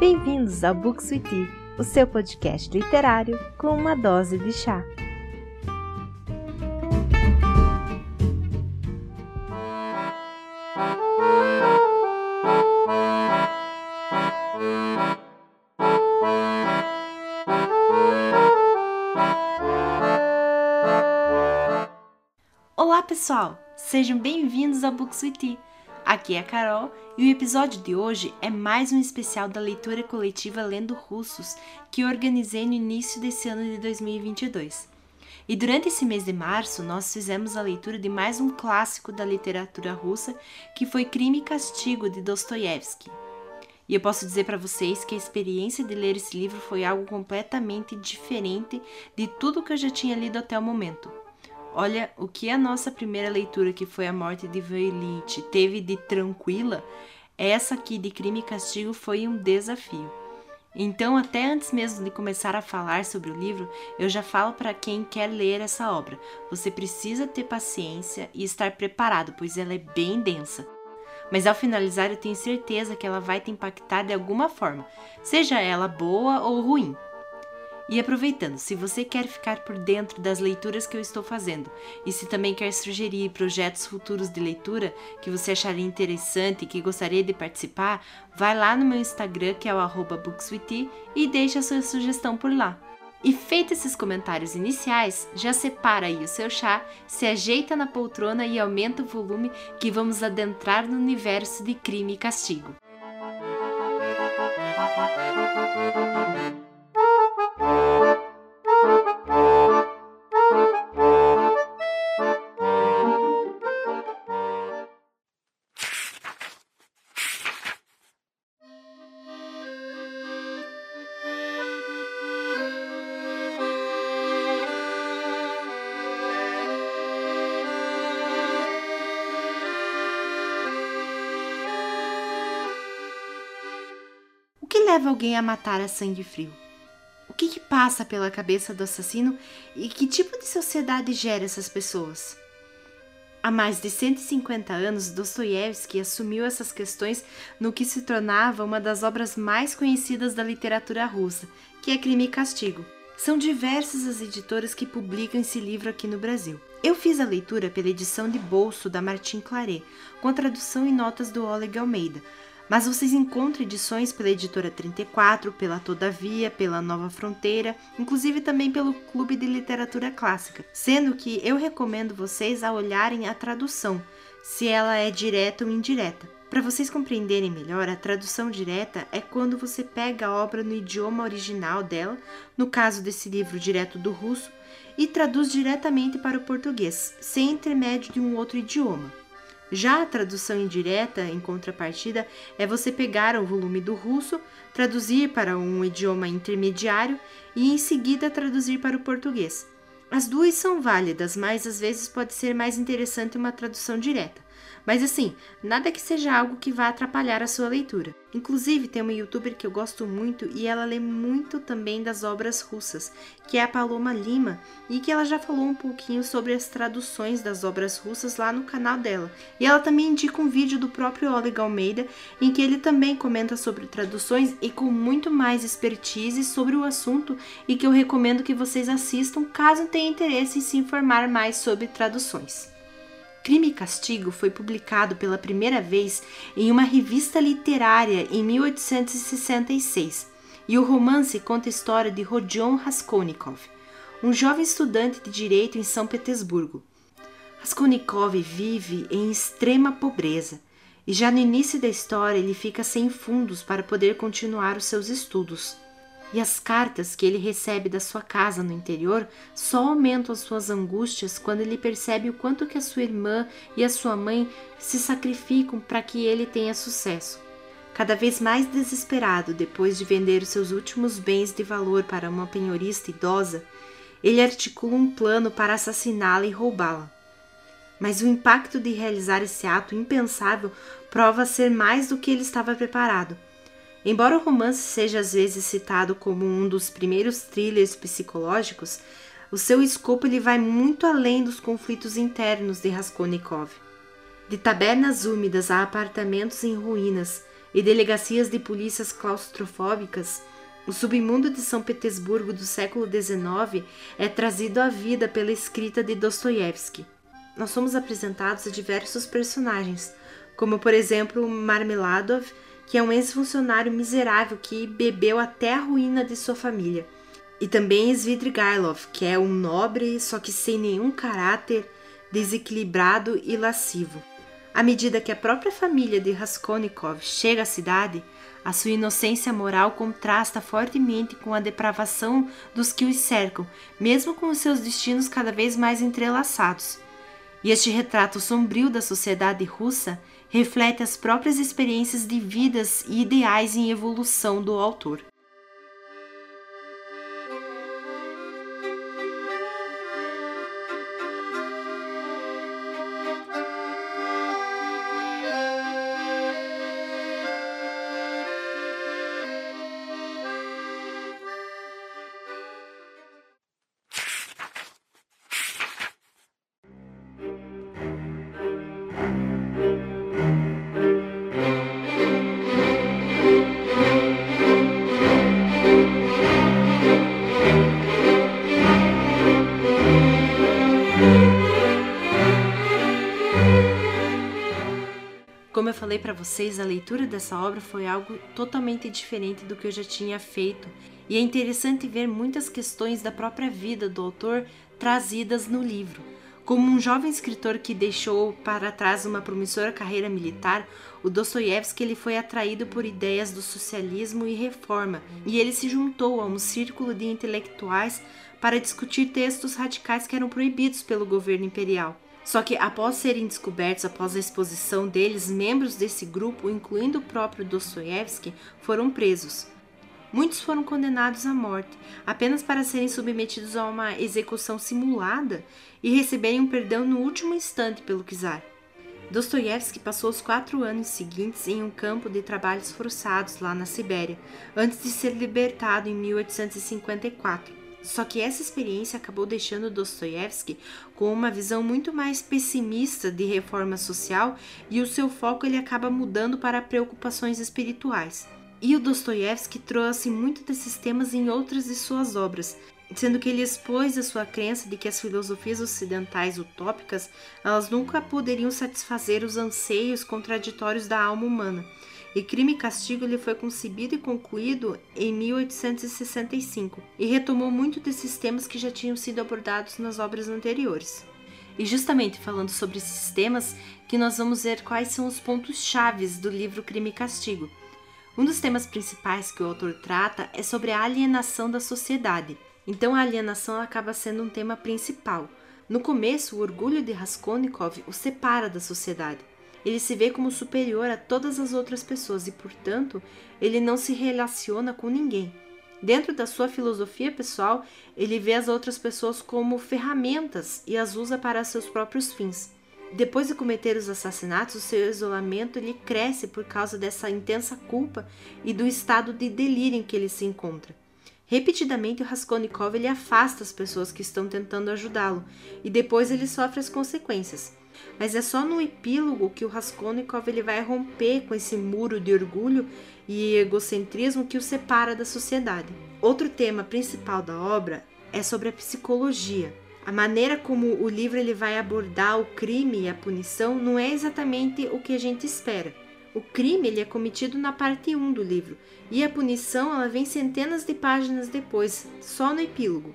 Bem-vindos ao Books with Tea, o seu podcast literário com uma dose de chá. Olá pessoal, sejam bem-vindos ao Books with Tea. Aqui é a Carol e o episódio de hoje é mais um especial da leitura coletiva Lendo Russos que organizei no início desse ano de 2022. E durante esse mês de março, nós fizemos a leitura de mais um clássico da literatura russa, que foi Crime e Castigo de Dostoiévski. E eu posso dizer para vocês que a experiência de ler esse livro foi algo completamente diferente de tudo que eu já tinha lido até o momento. Olha, o que a nossa primeira leitura, que foi a morte de Veilite, teve de tranquila, essa aqui de crime e castigo foi um desafio. Então, até antes mesmo de começar a falar sobre o livro, eu já falo para quem quer ler essa obra: você precisa ter paciência e estar preparado, pois ela é bem densa. Mas ao finalizar, eu tenho certeza que ela vai te impactar de alguma forma, seja ela boa ou ruim. E aproveitando, se você quer ficar por dentro das leituras que eu estou fazendo e se também quer sugerir projetos futuros de leitura que você acharia interessante e que gostaria de participar, vai lá no meu Instagram, que é o bookswithy, e deixe a sua sugestão por lá. E feitos esses comentários iniciais, já separa aí o seu chá, se ajeita na poltrona e aumenta o volume que vamos adentrar no universo de crime e castigo. Leva alguém a matar a sangue frio? O que, que passa pela cabeça do assassino e que tipo de sociedade gera essas pessoas? Há mais de 150 anos, Dostoiévski assumiu essas questões no que se tornava uma das obras mais conhecidas da literatura russa, que é Crime e Castigo. São diversas as editoras que publicam esse livro aqui no Brasil. Eu fiz a leitura pela edição de bolso da Martin Claret, com tradução e notas do Oleg Almeida, mas vocês encontram edições pela editora 34, pela Todavia, pela Nova Fronteira, inclusive também pelo Clube de Literatura Clássica, sendo que eu recomendo vocês a olharem a tradução, se ela é direta ou indireta. Para vocês compreenderem melhor, a tradução direta é quando você pega a obra no idioma original dela, no caso desse livro direto do russo, e traduz diretamente para o português, sem intermédio de um outro idioma. Já a tradução indireta, em contrapartida, é você pegar o volume do russo, traduzir para um idioma intermediário e em seguida traduzir para o português. As duas são válidas, mas às vezes pode ser mais interessante uma tradução direta. Mas assim, nada que seja algo que vá atrapalhar a sua leitura. Inclusive, tem uma youtuber que eu gosto muito e ela lê muito também das obras russas, que é a Paloma Lima, e que ela já falou um pouquinho sobre as traduções das obras russas lá no canal dela. E ela também indica um vídeo do próprio Oleg Almeida, em que ele também comenta sobre traduções e com muito mais expertise sobre o assunto, e que eu recomendo que vocês assistam caso tenham interesse em se informar mais sobre traduções. Crime e Castigo foi publicado pela primeira vez em uma revista literária em 1866 e o romance conta a história de Rodion Raskolnikov, um jovem estudante de direito em São Petersburgo. Raskolnikov vive em extrema pobreza e já no início da história ele fica sem fundos para poder continuar os seus estudos e as cartas que ele recebe da sua casa no interior só aumentam as suas angústias quando ele percebe o quanto que a sua irmã e a sua mãe se sacrificam para que ele tenha sucesso. Cada vez mais desesperado depois de vender os seus últimos bens de valor para uma penhorista idosa, ele articula um plano para assassiná-la e roubá-la. Mas o impacto de realizar esse ato impensável prova ser mais do que ele estava preparado Embora o romance seja às vezes citado como um dos primeiros thrillers psicológicos, o seu escopo ele vai muito além dos conflitos internos de Raskolnikov. De tabernas úmidas a apartamentos em ruínas, e delegacias de polícias claustrofóbicas, o submundo de São Petersburgo do século XIX é trazido à vida pela escrita de Dostoiévski. Nós somos apresentados a diversos personagens, como por exemplo Marmeladov, que é um ex-funcionário miserável que bebeu até a ruína de sua família, e também Svidrigailov, que é um nobre, só que sem nenhum caráter, desequilibrado e lascivo. À medida que a própria família de Raskolnikov chega à cidade, a sua inocência moral contrasta fortemente com a depravação dos que os cercam, mesmo com os seus destinos cada vez mais entrelaçados. E este retrato sombrio da sociedade russa reflete as próprias experiências de vidas e ideais em evolução do autor. Para vocês, a leitura dessa obra foi algo totalmente diferente do que eu já tinha feito, e é interessante ver muitas questões da própria vida do autor trazidas no livro. Como um jovem escritor que deixou para trás uma promissora carreira militar, o Dostoiévski ele foi atraído por ideias do socialismo e reforma, e ele se juntou a um círculo de intelectuais para discutir textos radicais que eram proibidos pelo governo imperial. Só que após serem descobertos após a exposição deles, membros desse grupo, incluindo o próprio Dostoiévski, foram presos. Muitos foram condenados à morte, apenas para serem submetidos a uma execução simulada e receberem um perdão no último instante pelo czar. Dostoiévski passou os quatro anos seguintes em um campo de trabalhos forçados lá na Sibéria, antes de ser libertado em 1854. Só que essa experiência acabou deixando Dostoiévski com uma visão muito mais pessimista de reforma social e o seu foco ele acaba mudando para preocupações espirituais. E o Dostoiévski trouxe muito desses temas em outras de suas obras, sendo que ele expôs a sua crença de que as filosofias ocidentais utópicas elas nunca poderiam satisfazer os anseios contraditórios da alma humana e Crime e Castigo ele foi concebido e concluído em 1865 e retomou muito desses temas que já tinham sido abordados nas obras anteriores. E justamente falando sobre esses temas que nós vamos ver quais são os pontos chaves do livro Crime e Castigo. Um dos temas principais que o autor trata é sobre a alienação da sociedade. Então a alienação acaba sendo um tema principal. No começo, o orgulho de Raskolnikov o separa da sociedade. Ele se vê como superior a todas as outras pessoas e, portanto, ele não se relaciona com ninguém. Dentro da sua filosofia pessoal, ele vê as outras pessoas como ferramentas e as usa para seus próprios fins. Depois de cometer os assassinatos, o seu isolamento lhe cresce por causa dessa intensa culpa e do estado de delírio em que ele se encontra. Repetidamente, o Raskolnikov ele afasta as pessoas que estão tentando ajudá-lo e depois ele sofre as consequências. Mas é só no epílogo que o Raskolnikov ele vai romper com esse muro de orgulho e egocentrismo que o separa da sociedade. Outro tema principal da obra é sobre a psicologia. A maneira como o livro ele vai abordar o crime e a punição não é exatamente o que a gente espera. O crime ele é cometido na parte 1 do livro e a punição ela vem centenas de páginas depois, só no epílogo.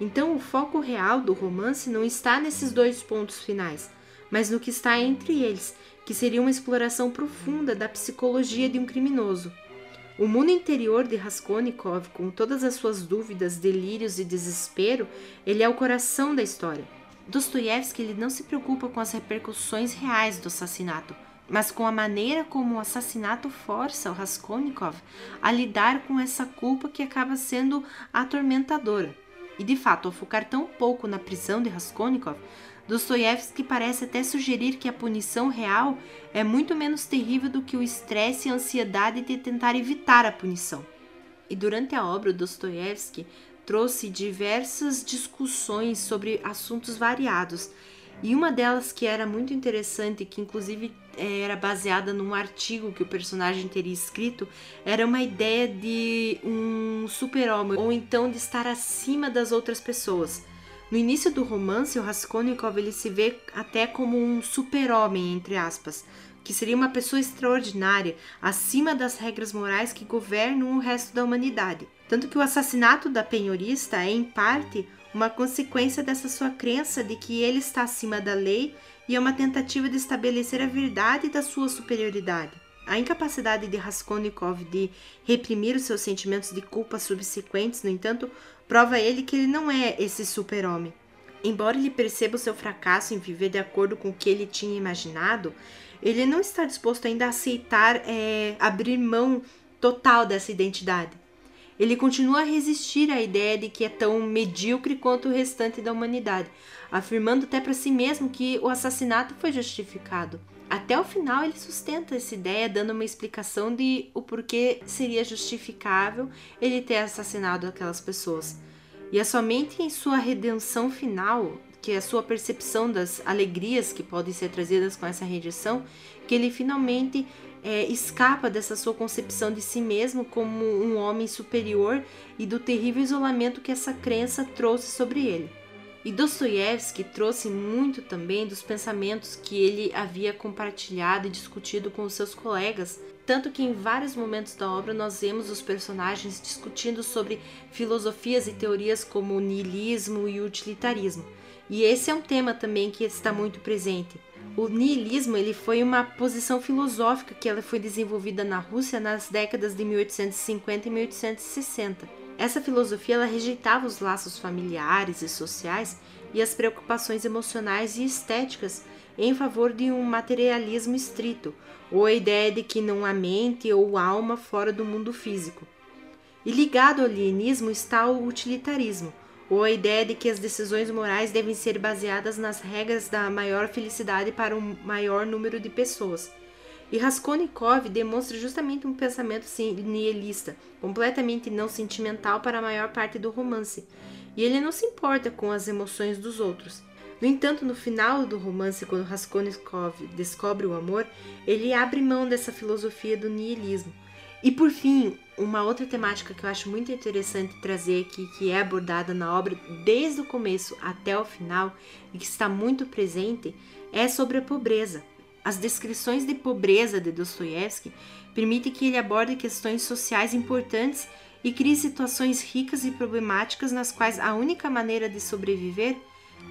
Então o foco real do romance não está nesses dois pontos finais, mas no que está entre eles, que seria uma exploração profunda da psicologia de um criminoso. O mundo interior de Raskolnikov, com todas as suas dúvidas, delírios e desespero, ele é o coração da história. Dostoiévski ele não se preocupa com as repercussões reais do assassinato, mas com a maneira como o assassinato força o Raskolnikov a lidar com essa culpa que acaba sendo atormentadora. E de fato, ao focar tão pouco na prisão de Raskolnikov, Dostoiévski parece até sugerir que a punição real é muito menos terrível do que o estresse e a ansiedade de tentar evitar a punição. E durante a obra, Dostoiévski trouxe diversas discussões sobre assuntos variados. E uma delas que era muito interessante, que inclusive era baseada num artigo que o personagem teria escrito, era uma ideia de um super-homem, ou então de estar acima das outras pessoas. No início do romance, o Raskolnikov ele se vê até como um super-homem, entre aspas, que seria uma pessoa extraordinária, acima das regras morais que governam o resto da humanidade. Tanto que o assassinato da penhorista é, em parte, uma consequência dessa sua crença de que ele está acima da lei e é uma tentativa de estabelecer a verdade da sua superioridade. A incapacidade de Raskolnikov de reprimir os seus sentimentos de culpa subsequentes, no entanto, prova a ele que ele não é esse super-homem. Embora ele perceba o seu fracasso em viver de acordo com o que ele tinha imaginado, ele não está disposto ainda a aceitar é, abrir mão total dessa identidade ele continua a resistir à ideia de que é tão medíocre quanto o restante da humanidade, afirmando até para si mesmo que o assassinato foi justificado. Até o final, ele sustenta essa ideia, dando uma explicação de o porquê seria justificável ele ter assassinado aquelas pessoas. E é somente em sua redenção final, que é a sua percepção das alegrias que podem ser trazidas com essa redenção, que ele finalmente é, escapa dessa sua concepção de si mesmo como um homem superior e do terrível isolamento que essa crença trouxe sobre ele. E Dostoiévski trouxe muito também dos pensamentos que ele havia compartilhado e discutido com seus colegas, tanto que em vários momentos da obra nós vemos os personagens discutindo sobre filosofias e teorias como o niilismo e o utilitarismo. E esse é um tema também que está muito presente. O niilismo ele foi uma posição filosófica que ela foi desenvolvida na Rússia nas décadas de 1850 e 1860. Essa filosofia ela rejeitava os laços familiares e sociais e as preocupações emocionais e estéticas em favor de um materialismo estrito, ou a ideia de que não há mente ou alma fora do mundo físico. E ligado ao alienismo está o utilitarismo, ou a ideia de que as decisões morais devem ser baseadas nas regras da maior felicidade para um maior número de pessoas. E Raskolnikov demonstra justamente um pensamento nihilista, completamente não sentimental para a maior parte do romance, e ele não se importa com as emoções dos outros. No entanto, no final do romance, quando Raskolnikov descobre o amor, ele abre mão dessa filosofia do nihilismo e por fim, uma outra temática que eu acho muito interessante trazer aqui, que é abordada na obra desde o começo até o final e que está muito presente, é sobre a pobreza. As descrições de pobreza de Dostoiévski permitem que ele aborde questões sociais importantes e crie situações ricas e problemáticas nas quais a única maneira de sobreviver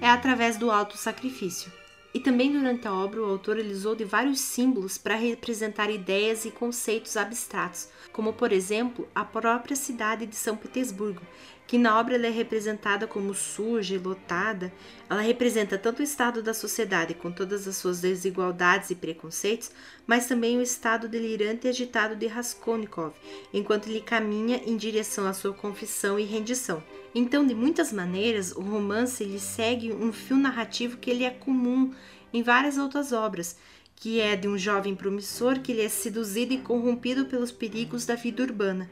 é através do auto-sacrifício. E também durante a obra, o autor usou de vários símbolos para representar ideias e conceitos abstratos, como por exemplo a própria cidade de São Petersburgo, que na obra é representada como suja e lotada. Ela representa tanto o estado da sociedade com todas as suas desigualdades e preconceitos, mas também o estado delirante e agitado de Raskolnikov, enquanto ele caminha em direção à sua confissão e rendição. Então, de muitas maneiras, o romance ele segue um fio narrativo que ele é comum em várias outras obras, que é de um jovem promissor que ele é seduzido e corrompido pelos perigos da vida urbana.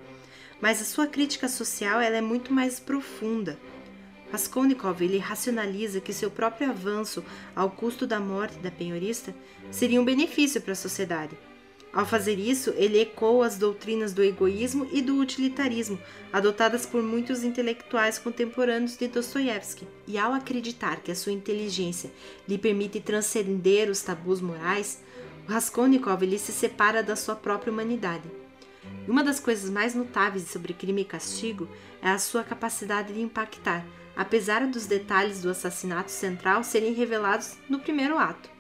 Mas a sua crítica social ela é muito mais profunda. Raskolnikov ele racionaliza que seu próprio avanço ao custo da morte da penhorista seria um benefício para a sociedade. Ao fazer isso, ele ecoa as doutrinas do egoísmo e do utilitarismo, adotadas por muitos intelectuais contemporâneos de Dostoiévski. E ao acreditar que a sua inteligência lhe permite transcender os tabus morais, Raskolnikov ele se separa da sua própria humanidade. Uma das coisas mais notáveis sobre crime e castigo é a sua capacidade de impactar, apesar dos detalhes do assassinato central serem revelados no primeiro ato.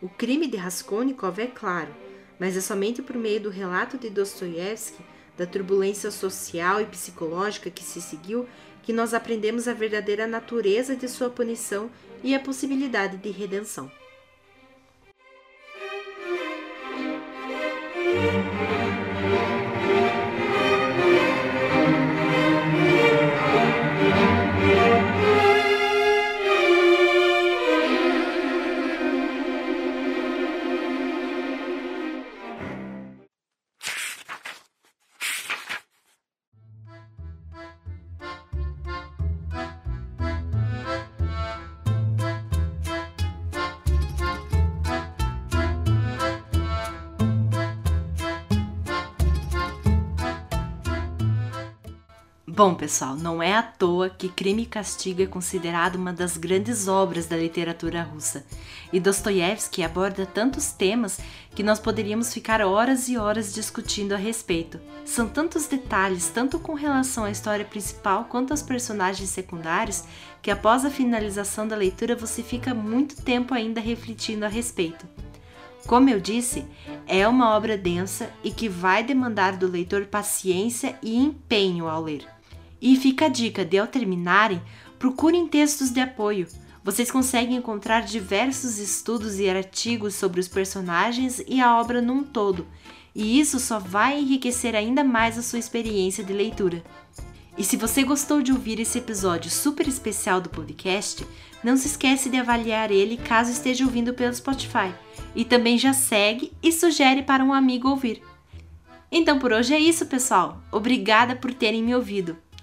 O crime de Raskolnikov é claro, mas é somente por meio do relato de Dostoiévski, da turbulência social e psicológica que se seguiu, que nós aprendemos a verdadeira natureza de sua punição e a possibilidade de redenção. Bom, pessoal, não é à toa que Crime e Castigo é considerado uma das grandes obras da literatura russa. E Dostoiévski aborda tantos temas que nós poderíamos ficar horas e horas discutindo a respeito. São tantos detalhes, tanto com relação à história principal quanto aos personagens secundários, que após a finalização da leitura você fica muito tempo ainda refletindo a respeito. Como eu disse, é uma obra densa e que vai demandar do leitor paciência e empenho ao ler. E fica a dica de ao terminarem, procurem textos de apoio. Vocês conseguem encontrar diversos estudos e artigos sobre os personagens e a obra num todo, e isso só vai enriquecer ainda mais a sua experiência de leitura. E se você gostou de ouvir esse episódio super especial do podcast, não se esquece de avaliar ele caso esteja ouvindo pelo Spotify. E também já segue e sugere para um amigo ouvir. Então por hoje é isso, pessoal. Obrigada por terem me ouvido.